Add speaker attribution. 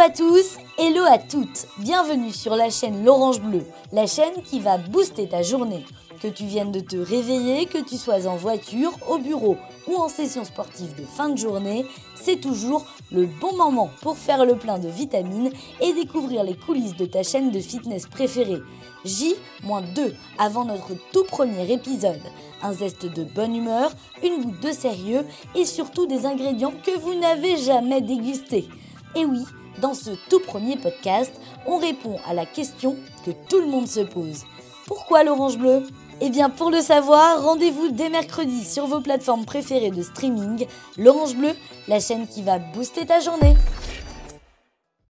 Speaker 1: à tous, hello à toutes. Bienvenue sur la chaîne L'Orange Bleu, la chaîne qui va booster ta journée. Que tu viennes de te réveiller, que tu sois en voiture, au bureau ou en session sportive de fin de journée, c'est toujours le bon moment pour faire le plein de vitamines et découvrir les coulisses de ta chaîne de fitness préférée. J-2 avant notre tout premier épisode. Un zeste de bonne humeur, une goutte de sérieux et surtout des ingrédients que vous n'avez jamais dégustés. Et oui, dans ce tout premier podcast, on répond à la question que tout le monde se pose. Pourquoi l'orange bleu? Eh bien pour le savoir, rendez-vous dès mercredi sur vos plateformes préférées de streaming. L'orange bleu, la chaîne qui va booster ta journée.